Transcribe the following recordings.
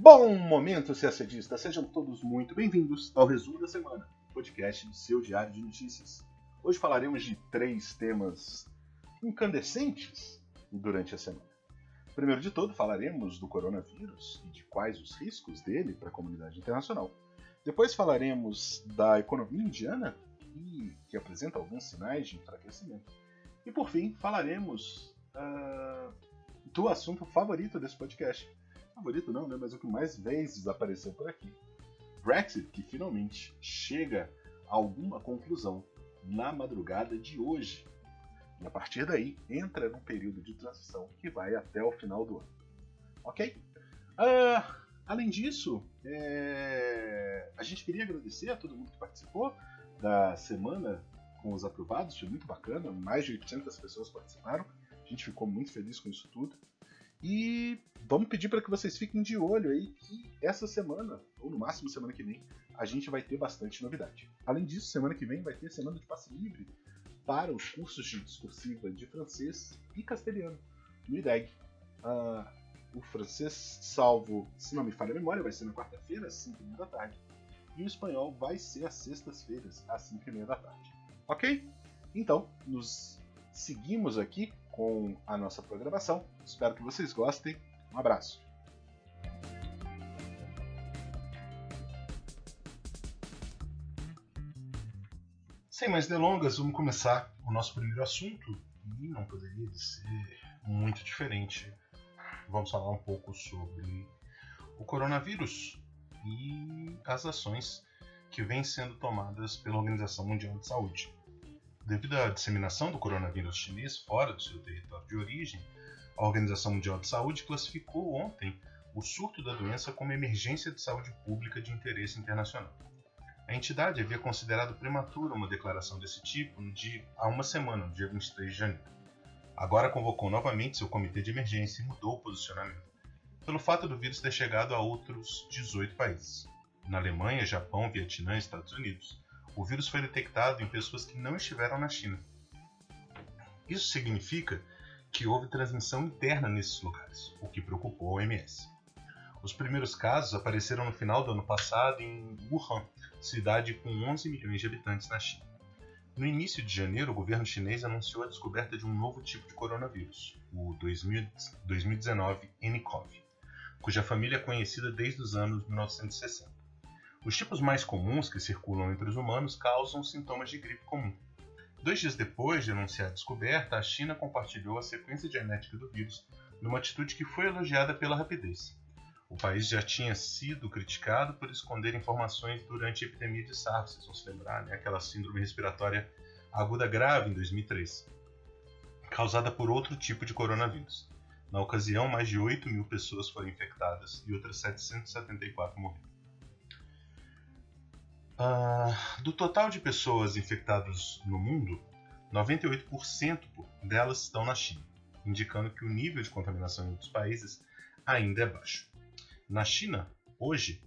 Bom momento, CACDista! Sejam todos muito bem-vindos ao Resumo da Semana, podcast do seu Diário de Notícias. Hoje falaremos de três temas incandescentes durante a semana. Primeiro de tudo, falaremos do coronavírus e de quais os riscos dele para a comunidade internacional. Depois falaremos da economia indiana, e que apresenta alguns sinais de enfraquecimento. E por fim, falaremos uh, do assunto favorito desse podcast, favorito não, né? Mas o que mais vezes apareceu por aqui. Brexit, que finalmente chega a alguma conclusão na madrugada de hoje. E a partir daí entra num período de transição que vai até o final do ano. Ok? Uh, além disso, é... a gente queria agradecer a todo mundo que participou da semana com os aprovados, foi muito bacana, mais de 800 pessoas participaram, a gente ficou muito feliz com isso tudo. E vamos pedir para que vocês fiquem de olho aí que essa semana, ou no máximo semana que vem, a gente vai ter bastante novidade. Além disso, semana que vem vai ter semana de passe livre para os cursos de discursiva de francês e castelhano no IDEG. Uh, o francês, salvo, se não me falha a memória, vai ser na quarta-feira, às 5 da tarde. E o espanhol vai ser às sextas-feiras, às 5 da tarde. Ok? Então, nos seguimos aqui com a nossa programação. Espero que vocês gostem. Um abraço. Sem mais delongas, vamos começar o nosso primeiro assunto e não poderia ser muito diferente. Vamos falar um pouco sobre o coronavírus e as ações que vêm sendo tomadas pela Organização Mundial de Saúde. Devido à disseminação do coronavírus chinês fora do seu território de origem, a Organização Mundial de Saúde classificou ontem o surto da doença como emergência de saúde pública de interesse internacional. A entidade havia considerado prematura uma declaração desse tipo dia, há uma semana, no dia 23 de janeiro. Agora convocou novamente seu comitê de emergência e mudou o posicionamento, pelo fato do vírus ter chegado a outros 18 países. Na Alemanha, Japão, Vietnã e Estados Unidos, o vírus foi detectado em pessoas que não estiveram na China. Isso significa que houve transmissão interna nesses lugares, o que preocupou a OMS. Os primeiros casos apareceram no final do ano passado em Wuhan, cidade com 11 milhões de habitantes na China. No início de janeiro, o governo chinês anunciou a descoberta de um novo tipo de coronavírus, o 2019 nCoV, cuja família é conhecida desde os anos 1960. Os tipos mais comuns que circulam entre os humanos causam sintomas de gripe comum. Dois dias depois de anunciar a descoberta, a China compartilhou a sequência genética do vírus numa atitude que foi elogiada pela rapidez. O país já tinha sido criticado por esconder informações durante a epidemia de SARS, vocês vão se lembrar, né? aquela síndrome respiratória aguda grave em 2003, causada por outro tipo de coronavírus. Na ocasião, mais de 8 mil pessoas foram infectadas e outras 774 morreram. Uh, do total de pessoas infectadas no mundo, 98% delas estão na China, indicando que o nível de contaminação em outros países ainda é baixo. Na China, hoje,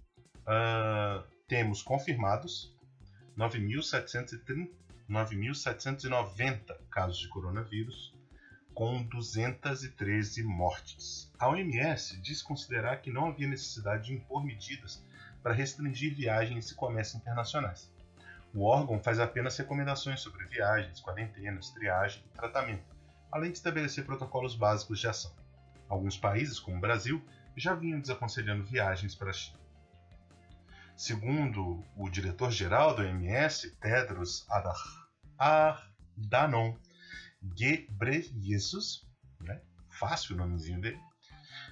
uh, temos confirmados 9.790 casos de coronavírus, com 213 mortes. A OMS diz considerar que não havia necessidade de impor medidas para restringir viagens e comércio internacionais. O órgão faz apenas recomendações sobre viagens, quarentenas, triagem e tratamento, além de estabelecer protocolos básicos de ação. Alguns países, como o Brasil, já vinham desaconselhando viagens para a China. Segundo o diretor-geral da OMS, Tedros Adhanom Ghebreyesus, né? fácil o nomezinho dele,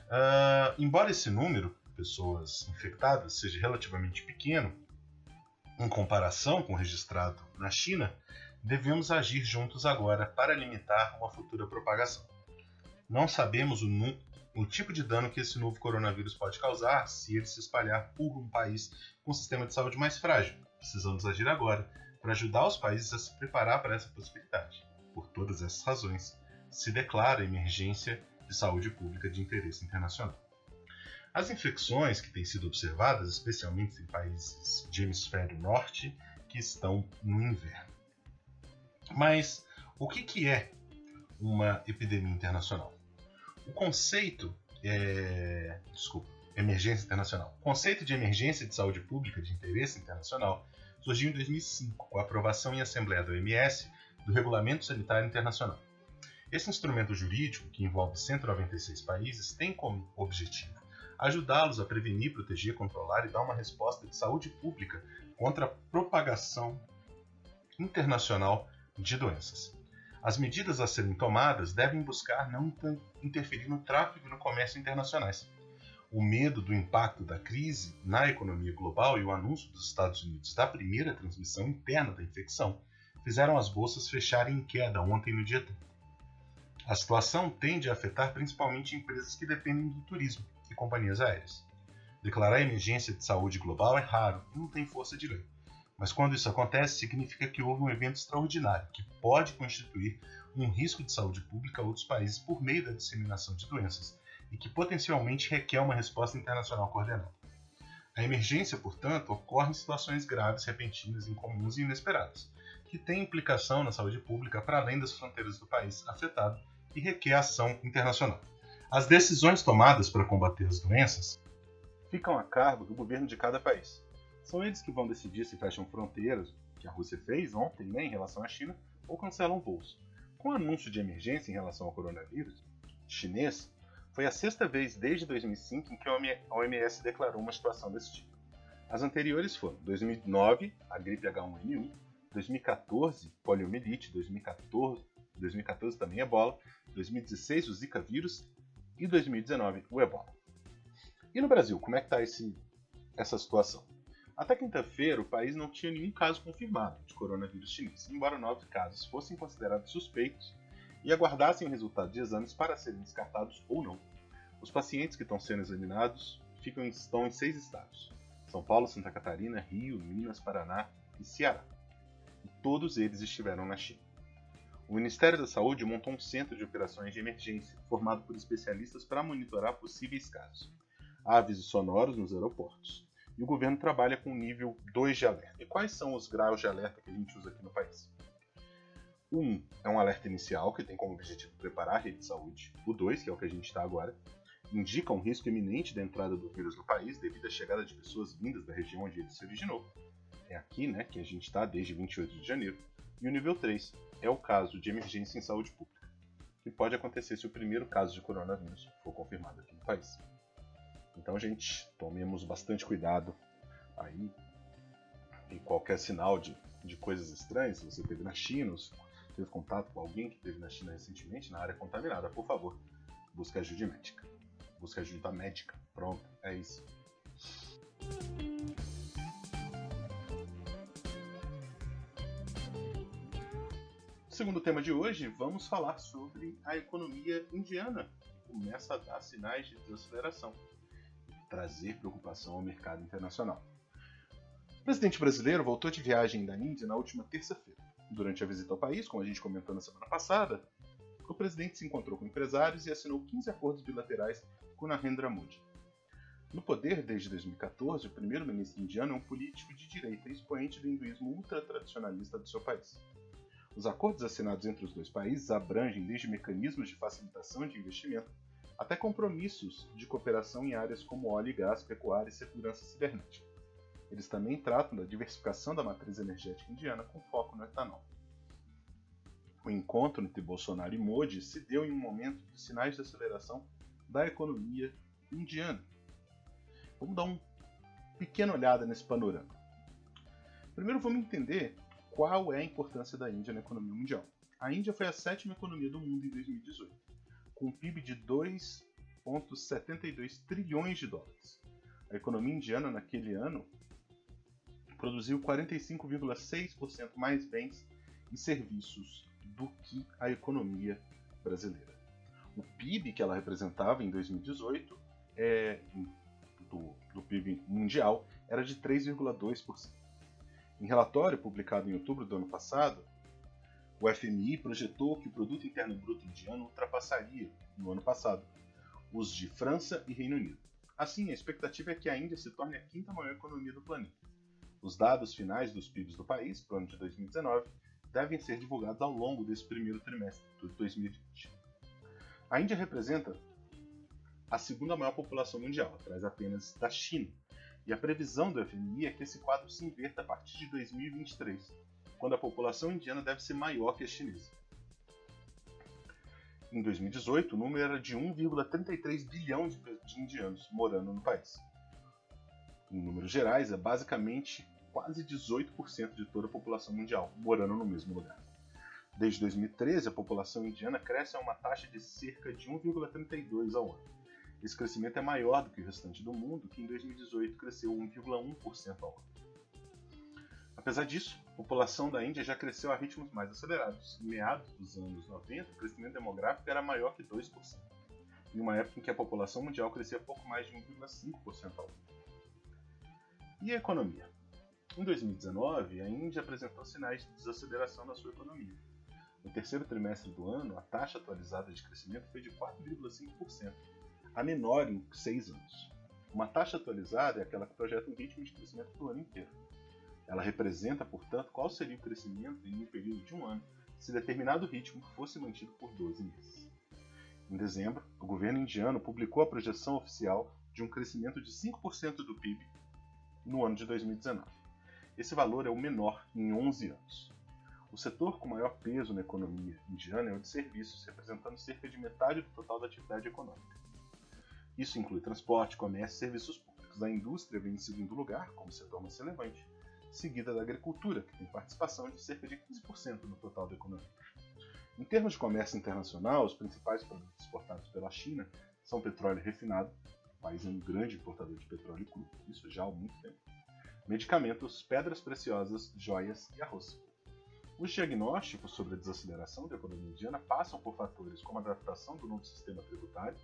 uh, embora esse número pessoas infectadas seja relativamente pequeno, em comparação com o registrado na China, devemos agir juntos agora para limitar uma futura propagação. Não sabemos o, o, tipo de dano que esse novo coronavírus pode causar se ele se espalhar por um país com um sistema de saúde mais frágil. Precisamos agir agora para ajudar os países a se preparar para essa possibilidade. Por todas essas razões, se declara emergência de saúde pública de interesse internacional. As infecções que têm sido observadas, especialmente em países de hemisfério norte, que estão no inverno. Mas o que, que é uma epidemia internacional? O conceito é. Desculpa. Emergência internacional. O conceito de emergência de saúde pública de interesse internacional surgiu em 2005, com a aprovação em Assembleia da OMS do Regulamento Sanitário Internacional. Esse instrumento jurídico, que envolve 196 países, tem como objetivo ajudá-los a prevenir, proteger, controlar e dar uma resposta de saúde pública contra a propagação internacional de doenças. As medidas a serem tomadas devem buscar não interferir no tráfego e no comércio internacionais. O medo do impacto da crise na economia global e o anúncio dos Estados Unidos da primeira transmissão interna da infecção fizeram as bolsas fecharem em queda ontem no dia 30. A situação tende a afetar principalmente empresas que dependem do turismo e companhias aéreas. Declarar emergência de saúde global é raro e não tem força de lei. Mas quando isso acontece, significa que houve um evento extraordinário que pode constituir um risco de saúde pública a outros países por meio da disseminação de doenças e que potencialmente requer uma resposta internacional coordenada. A emergência, portanto, ocorre em situações graves, repentinas, incomuns e inesperadas, que têm implicação na saúde pública para além das fronteiras do país afetado e requer ação internacional. As decisões tomadas para combater as doenças ficam a cargo do governo de cada país. São eles que vão decidir se fecham fronteiras, que a Rússia fez ontem né, em relação à China, ou cancelam voos. Com o anúncio de emergência em relação ao coronavírus chinês, foi a sexta vez desde 2005 em que a OMS declarou uma situação desse tipo. As anteriores foram 2009, a gripe H1N1, 2014, poliomielite, 2014, 2014 também ebola, 2016 o Zika vírus e 2019 o ebola. E no Brasil, como é que está essa situação? Até quinta-feira, o país não tinha nenhum caso confirmado de coronavírus chinês, embora nove casos fossem considerados suspeitos e aguardassem o resultado de exames para serem descartados ou não. Os pacientes que estão sendo examinados ficam, estão em seis estados: São Paulo, Santa Catarina, Rio, Minas, Paraná e Ceará. E todos eles estiveram na China. O Ministério da Saúde montou um centro de operações de emergência, formado por especialistas para monitorar possíveis casos. Há avisos sonoros nos aeroportos. E o governo trabalha com nível 2 de alerta. E quais são os graus de alerta que a gente usa aqui no país? O 1 um é um alerta inicial, que tem como objetivo preparar a rede de saúde. O 2, que é o que a gente está agora, indica um risco iminente da entrada do vírus no país devido à chegada de pessoas vindas da região onde ele se originou. É aqui né, que a gente está desde 28 de janeiro. E o nível 3 é o caso de emergência em saúde pública, que pode acontecer se o primeiro caso de coronavírus for confirmado aqui no país. Então, gente, tomemos bastante cuidado aí em qualquer sinal de, de coisas estranhas. Se você teve na China, se teve contato com alguém que teve na China recentemente, na área contaminada, por favor, busque ajuda médica. Busque ajuda médica. Pronto, é isso. Segundo tema de hoje, vamos falar sobre a economia indiana, que começa a dar sinais de desaceleração e trazer preocupação ao mercado internacional. O presidente brasileiro voltou de viagem da Índia na última terça-feira. Durante a visita ao país, como a gente comentou na semana passada, o presidente se encontrou com empresários e assinou 15 acordos bilaterais com Narendra Modi. No poder desde 2014, o primeiro-ministro indiano é um político de direita e expoente do hinduísmo ultra-tradicionalista do seu país. Os acordos assinados entre os dois países abrangem desde mecanismos de facilitação de investimento até compromissos de cooperação em áreas como óleo e gás, pecuária e segurança cibernética. Eles também tratam da diversificação da matriz energética indiana com foco no etanol. O encontro entre Bolsonaro e Modi se deu em um momento de sinais de aceleração da economia indiana. Vamos dar uma pequena olhada nesse panorama. Primeiro vamos entender qual é a importância da Índia na economia mundial. A Índia foi a sétima economia do mundo em 2018, com um PIB de 2,72 trilhões de dólares. A economia indiana naquele ano produziu 45,6% mais bens e serviços do que a economia brasileira. O PIB que ela representava em 2018 é, do, do PIB mundial era de 3,2%. Em relatório publicado em outubro do ano passado, o FMI projetou que o produto interno bruto indiano ultrapassaria, no ano passado, os de França e Reino Unido. Assim, a expectativa é que a Índia se torne a quinta maior economia do planeta. Os dados finais dos PIBs do país para o ano de 2019 devem ser divulgados ao longo desse primeiro trimestre de 2020. A Índia representa a segunda maior população mundial, atrás apenas da China. E a previsão do FMI é que esse quadro se inverta a partir de 2023, quando a população indiana deve ser maior que a chinesa. Em 2018, o número era de 1,33 bilhão de indianos morando no país. Em números gerais, é basicamente quase 18% de toda a população mundial morando no mesmo lugar. Desde 2013, a população indiana cresce a uma taxa de cerca de 1,32 ao ano. Esse crescimento é maior do que o restante do mundo, que em 2018 cresceu 1,1% ao ano. Apesar disso, a população da Índia já cresceu a ritmos mais acelerados. Em meados dos anos 90, o crescimento demográfico era maior que 2%, em uma época em que a população mundial crescia pouco mais de 1,5% ao ano. E a economia? Em 2019, a Índia apresentou sinais de desaceleração na sua economia. No terceiro trimestre do ano, a taxa atualizada de crescimento foi de 4,5%, a menor em seis anos. Uma taxa atualizada é aquela que projeta um ritmo de crescimento para o ano inteiro. Ela representa, portanto, qual seria o crescimento em um período de um ano se determinado ritmo fosse mantido por 12 meses. Em dezembro, o governo indiano publicou a projeção oficial de um crescimento de 5% do PIB no ano de 2019. Esse valor é o menor em 11 anos. O setor com maior peso na economia indiana é o de serviços, representando cerca de metade do total da atividade econômica. Isso inclui transporte, comércio e serviços públicos. A indústria vem em segundo lugar, como setor mais relevante, seguida da agricultura, que tem participação de cerca de 15% no total da economia. Em termos de comércio internacional, os principais produtos exportados pela China são petróleo refinado, o país é um grande importador de petróleo cru, isso já há muito tempo, medicamentos, pedras preciosas, joias e arroz. Os diagnósticos sobre a desaceleração da economia indiana passam por fatores como a adaptação do novo sistema tributário,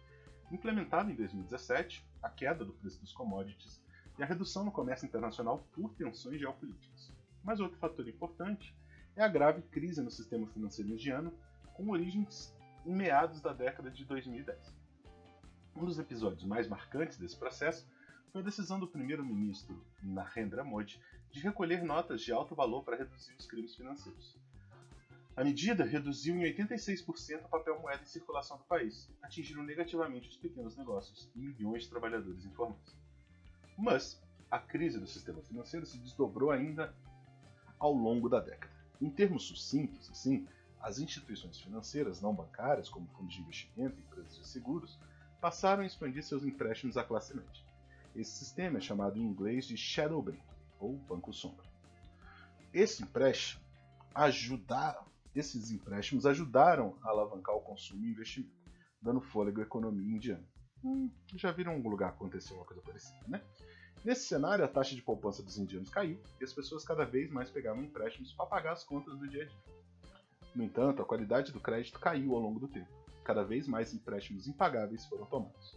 implementado em 2017, a queda do preço dos commodities e a redução no comércio internacional por tensões geopolíticas. Mas outro fator importante é a grave crise no sistema financeiro indiano, com origens em meados da década de 2010. Um dos episódios mais marcantes desse processo foi a decisão do primeiro-ministro Narendra Modi de recolher notas de alto valor para reduzir os crimes financeiros. A medida reduziu em 86% o papel moeda em circulação do país, atingindo negativamente os pequenos negócios e milhões de trabalhadores informais. Mas a crise do sistema financeiro se desdobrou ainda ao longo da década. Em termos sucintos, assim, as instituições financeiras não bancárias, como fundos de investimento e empresas de seguros, passaram a expandir seus empréstimos à classe média. Esse sistema é chamado em inglês de shadow banking, ou banco sombra. Esse empréstimo ajudar, esses empréstimos ajudaram a alavancar o consumo e investimento, dando fôlego à economia indiana. Hum, já viram algum lugar acontecer uma coisa parecida, né? Nesse cenário, a taxa de poupança dos indianos caiu e as pessoas cada vez mais pegavam empréstimos para pagar as contas do dia a dia. No entanto, a qualidade do crédito caiu ao longo do tempo. Cada vez mais empréstimos impagáveis foram tomados.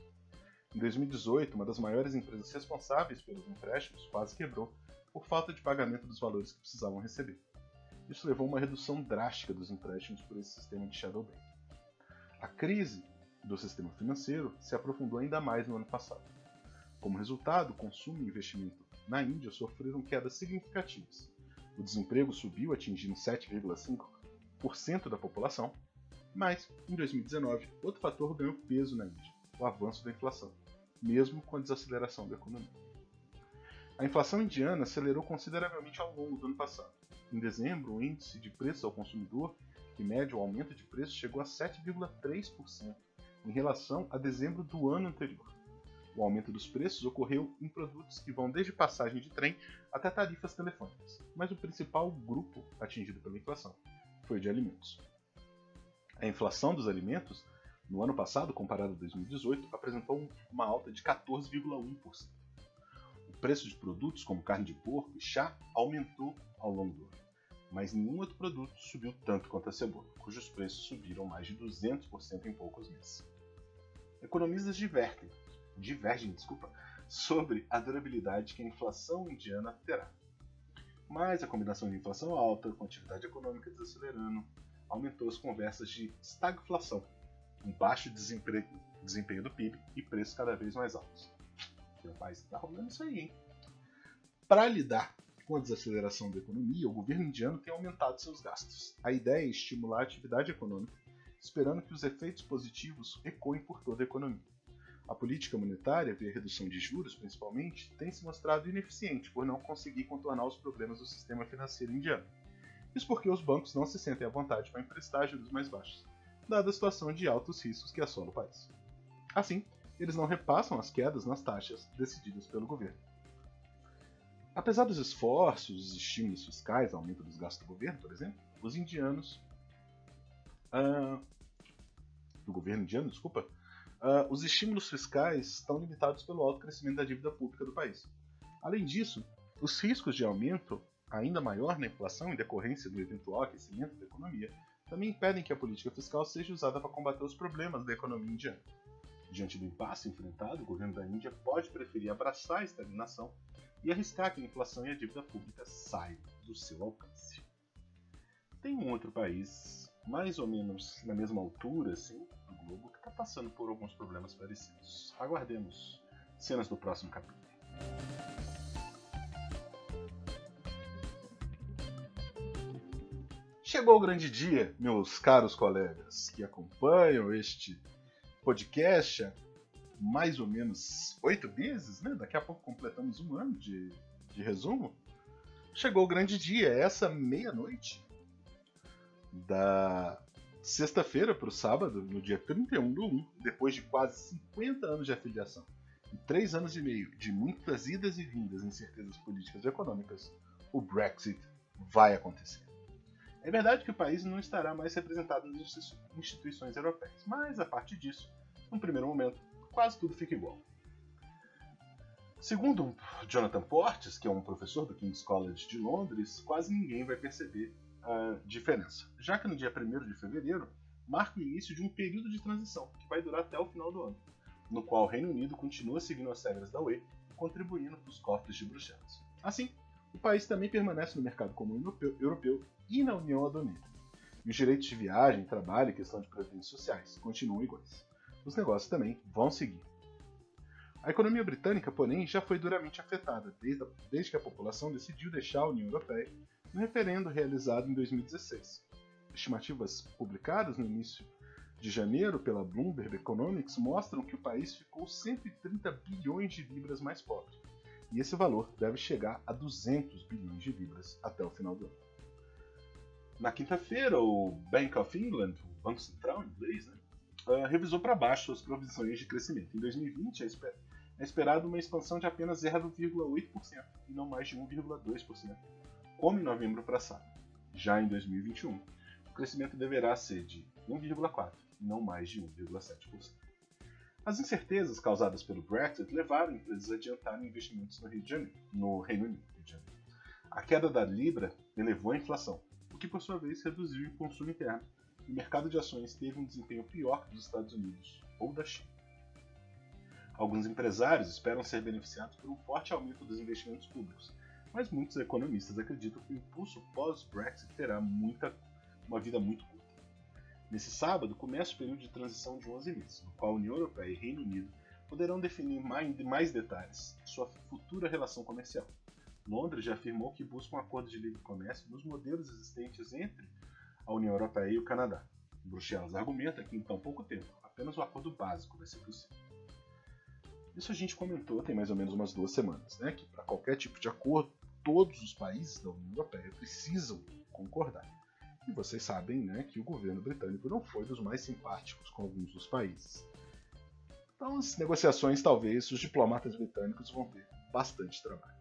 Em 2018, uma das maiores empresas responsáveis pelos empréstimos quase quebrou por falta de pagamento dos valores que precisavam receber. Isso levou a uma redução drástica dos empréstimos por esse sistema de shadow banking. A crise do sistema financeiro se aprofundou ainda mais no ano passado. Como resultado, consumo e investimento na Índia sofreram quedas significativas. O desemprego subiu, atingindo 7,5% da população, mas, em 2019, outro fator ganhou peso na Índia o avanço da inflação, mesmo com a desaceleração da economia. A inflação indiana acelerou consideravelmente ao longo do ano passado. Em dezembro, o índice de preços ao consumidor, que mede o aumento de preços, chegou a 7,3% em relação a dezembro do ano anterior. O aumento dos preços ocorreu em produtos que vão desde passagem de trem até tarifas telefônicas, mas o principal grupo atingido pela inflação foi o de alimentos. A inflação dos alimentos no ano passado, comparado a 2018, apresentou uma alta de 14,1%. Preço de produtos como carne de porco e chá aumentou ao longo do ano, mas nenhum outro produto subiu tanto quanto a cebola, cujos preços subiram mais de 200% em poucos meses. Economistas divertem, divergem desculpa, sobre a durabilidade que a inflação indiana terá. Mas a combinação de inflação alta com atividade econômica desacelerando aumentou as conversas de estagflação, um baixo desempenho do PIB e preços cada vez mais altos. Meu pai está rolando isso aí, hein? Para lidar com a desaceleração da economia, o governo indiano tem aumentado seus gastos. A ideia é estimular a atividade econômica, esperando que os efeitos positivos ecoem por toda a economia. A política monetária, via redução de juros principalmente, tem se mostrado ineficiente por não conseguir contornar os problemas do sistema financeiro indiano. Isso porque os bancos não se sentem à vontade para emprestar juros mais baixos, dada a situação de altos riscos que assola o país. Assim, eles não repassam as quedas nas taxas decididas pelo governo. Apesar dos esforços, estímulos fiscais, aumento dos gastos do governo, por exemplo, os indianos. Uh, do governo indiano, desculpa. Uh, os estímulos fiscais estão limitados pelo alto crescimento da dívida pública do país. Além disso, os riscos de aumento ainda maior na inflação em decorrência do eventual aquecimento da economia também impedem que a política fiscal seja usada para combater os problemas da economia indiana. Diante do impasse enfrentado, o governo da Índia pode preferir abraçar a estagnação e arriscar que a inflação e a dívida pública saiam do seu alcance. Tem um outro país, mais ou menos na mesma altura assim, do globo, que está passando por alguns problemas parecidos. Aguardemos cenas do próximo capítulo. Chegou o grande dia, meus caros colegas que acompanham este podcast mais ou menos oito meses, né? Daqui a pouco completamos um ano de, de resumo. Chegou o grande dia, essa meia-noite da sexta-feira para o sábado, no dia 31 do 1, depois de quase 50 anos de afiliação e três anos e meio de muitas idas e vindas, incertezas políticas e econômicas, o Brexit vai acontecer. É verdade que o país não estará mais representado nas instituições europeias, mas a partir disso, num primeiro momento, quase tudo fica igual. Segundo Jonathan Portes, que é um professor do King's College de Londres, quase ninguém vai perceber a diferença, já que no dia 1 de fevereiro marca o início de um período de transição que vai durar até o final do ano, no qual o Reino Unido continua seguindo as regras da UE contribuindo para os cofres de Bruxelas. Assim, o país também permanece no mercado comum europeu, europeu e na União Aduaneira. E os direitos de viagem, trabalho e questão de previdências sociais continuam iguais. Os negócios também vão seguir. A economia britânica, porém, já foi duramente afetada desde, a, desde que a população decidiu deixar a União Europeia no referendo realizado em 2016. Estimativas publicadas no início de janeiro pela Bloomberg Economics mostram que o país ficou 130 bilhões de libras mais pobre, e esse valor deve chegar a 200 bilhões de libras até o final do ano. Na quinta-feira, o Bank of England, o Banco Central inglês, né, uh, revisou para baixo suas provisões de crescimento. Em 2020, é, é esperado uma expansão de apenas 0,8% e não mais de 1,2%, como em novembro passado. Já em 2021, o crescimento deverá ser de 1,4% e não mais de 1,7%. As incertezas causadas pelo Brexit levaram empresas a adiantarem investimentos no, Rio de Janeiro, no Reino Unido. A queda da Libra elevou a inflação, o que por sua vez reduziu o consumo interno. E o mercado de ações teve um desempenho pior que dos Estados Unidos ou da China. Alguns empresários esperam ser beneficiados por um forte aumento dos investimentos públicos, mas muitos economistas acreditam que o impulso pós-Brexit terá muita, uma vida muito curta. Nesse sábado começa o período de transição de 11 meses, no qual a União Europeia e Reino Unido poderão definir mais, detalhes sua futura relação comercial. Londres já afirmou que busca um acordo de livre comércio nos modelos existentes entre a União Europeia e o Canadá. Bruxelas argumenta que em tão pouco tempo, apenas o um acordo básico vai ser possível. Isso a gente comentou tem mais ou menos umas duas semanas, né? Que para qualquer tipo de acordo, todos os países da União Europeia precisam concordar. E vocês sabem né, que o governo britânico não foi dos mais simpáticos com alguns dos países. Então, as negociações, talvez, os diplomatas britânicos vão ter bastante trabalho.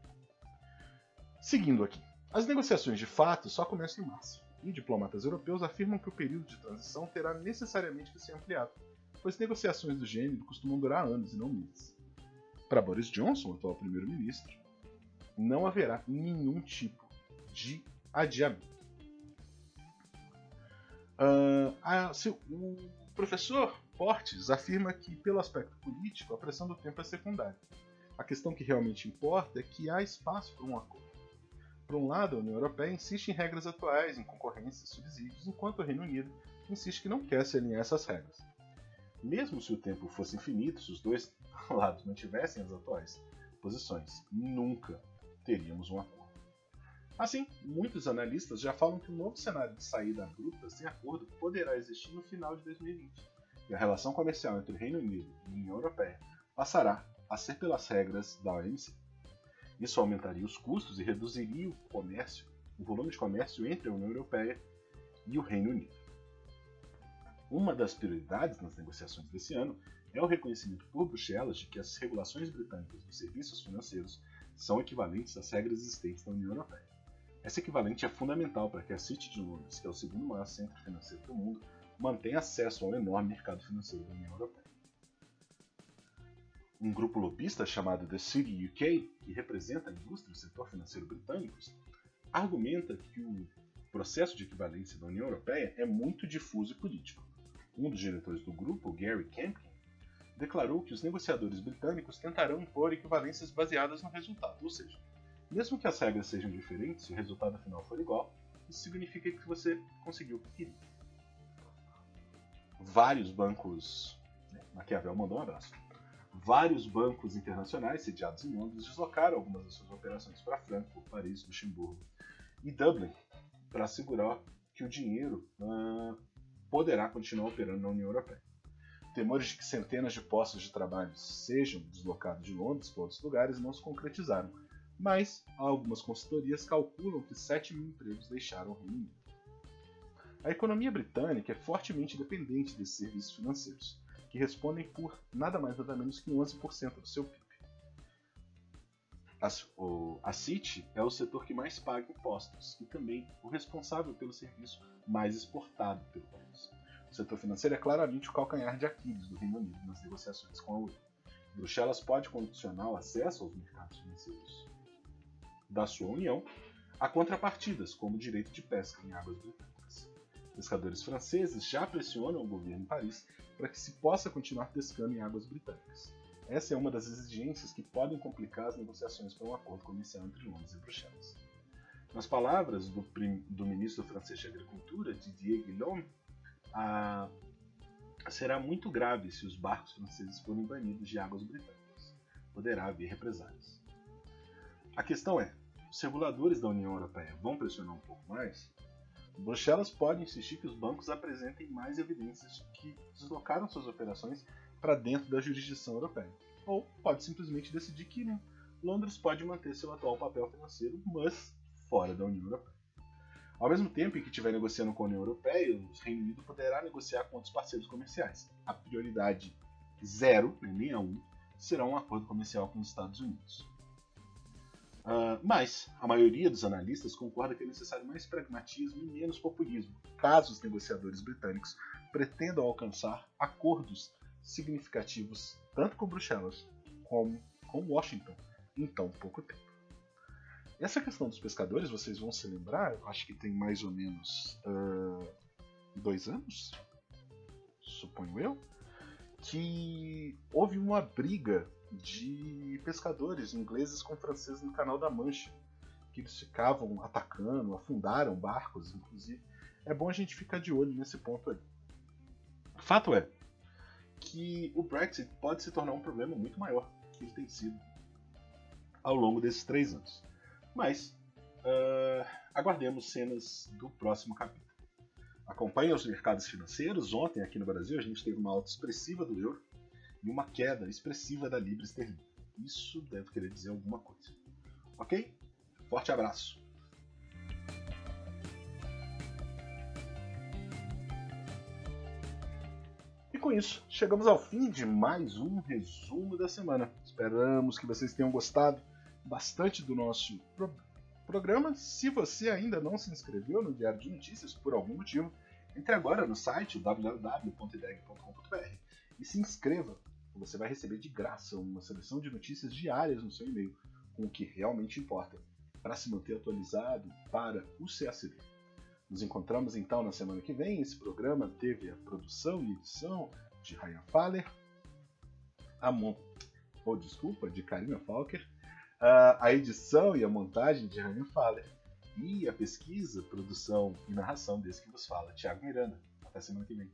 Seguindo aqui. As negociações de fato só começam em março, e diplomatas europeus afirmam que o período de transição terá necessariamente que ser ampliado, pois negociações do gênero costumam durar anos e não meses. Para Boris Johnson, atual primeiro-ministro, não haverá nenhum tipo de adiamento. Uh, a, se, o professor Portes afirma que, pelo aspecto político, a pressão do tempo é secundária. A questão que realmente importa é que há espaço para um acordo. Por um lado, a União Europeia insiste em regras atuais, em concorrência e subsídios, enquanto o Reino Unido insiste que não quer se alinhar a essas regras. Mesmo se o tempo fosse infinito, se os dois lados mantivessem as atuais posições, nunca teríamos um acordo. Assim, muitos analistas já falam que um novo cenário de saída abrupta sem acordo poderá existir no final de 2020, e a relação comercial entre o Reino Unido e a União Europeia passará a ser pelas regras da OMC. Isso aumentaria os custos e reduziria o comércio, o volume de comércio entre a União Europeia e o Reino Unido. Uma das prioridades nas negociações desse ano é o reconhecimento por Bruxelas de que as regulações britânicas dos serviços financeiros são equivalentes às regras existentes na União Europeia. Essa equivalente é fundamental para que a City de Londres, que é o segundo maior centro financeiro do mundo, mantenha acesso ao enorme mercado financeiro da União Europeia. Um grupo lobista chamado The City UK, que representa a indústria e o setor financeiro britânicos, argumenta que o processo de equivalência da União Europeia é muito difuso e político. Um dos diretores do grupo, Gary Kempkin, declarou que os negociadores britânicos tentarão impor equivalências baseadas no resultado, ou seja, mesmo que as regras sejam diferentes, o resultado final for igual, isso significa que você conseguiu o que queria. Vários bancos. Né, Maquiavel mandou um abraço. Vários bancos internacionais sediados em Londres deslocaram algumas das suas operações para Frankfurt, Paris, Luxemburgo e Dublin para assegurar que o dinheiro uh, poderá continuar operando na União Europeia. Temores de que centenas de postos de trabalho sejam deslocados de Londres para outros lugares não se concretizaram, mas algumas consultorias calculam que 7 mil empregos deixaram o Reino Unido. A economia britânica é fortemente dependente desses serviços financeiros, que respondem por nada mais nada menos que 11% do seu PIB. A, o, a City é o setor que mais paga impostos e também o responsável pelo serviço mais exportado pelo país. O setor financeiro é claramente o calcanhar de Aquiles do Reino Unido nas negociações com a UE. Bruxelas pode condicionar o acesso aos mercados financeiros da sua União a contrapartidas, como o direito de pesca em águas britânicas. Pescadores franceses já pressionam o governo em Paris para que se possa continuar pescando em águas britânicas. Essa é uma das exigências que podem complicar as negociações para um acordo comercial entre Londres e Bruxelas. Nas palavras do, do ministro francês de Agricultura, Didier Guillaume, a, será muito grave se os barcos franceses forem banidos de águas britânicas. Poderá haver represálias. A questão é: os reguladores da União Europeia vão pressionar um pouco mais? Bruxelas pode insistir que os bancos apresentem mais evidências que deslocaram suas operações para dentro da jurisdição europeia. Ou pode simplesmente decidir que né, Londres pode manter seu atual papel financeiro, mas fora da União Europeia. Ao mesmo tempo em que estiver negociando com a União Europeia, o Reino Unido poderá negociar com outros parceiros comerciais. A prioridade zero, né, nem a um, será um acordo comercial com os Estados Unidos. Uh, mas a maioria dos analistas concorda que é necessário mais pragmatismo e menos populismo, caso os negociadores britânicos pretendam alcançar acordos significativos tanto com Bruxelas como com Washington em tão pouco tempo. Essa questão dos pescadores, vocês vão se lembrar, acho que tem mais ou menos uh, dois anos, suponho eu, que houve uma briga de pescadores ingleses com franceses no Canal da Mancha, que eles ficavam atacando, afundaram barcos, inclusive. É bom a gente ficar de olho nesse ponto aí. Fato é, que o Brexit pode se tornar um problema muito maior que ele tem sido ao longo desses três anos. Mas uh, aguardemos cenas do próximo capítulo. Acompanhe os mercados financeiros. Ontem, aqui no Brasil, a gente teve uma alta expressiva do euro e uma queda expressiva da libra esterlina. Isso deve querer dizer alguma coisa. Ok? Forte abraço! E com isso, chegamos ao fim de mais um resumo da semana. Esperamos que vocês tenham gostado bastante do nosso pro programa. Se você ainda não se inscreveu no Diário de Notícias por algum motivo, entre agora no site www.ideg.com.br e se inscreva. Você vai receber de graça uma seleção de notícias diárias no seu e-mail, com o que realmente importa, para se manter atualizado para o CACD. Nos encontramos então na semana que vem. Esse programa teve a produção e edição de Ryan Faller, a mon... oh, desculpa, de Karina Falker, a edição e a montagem de Ryan Faller e a pesquisa, produção e narração desse que vos fala, Thiago Miranda. Até semana que vem.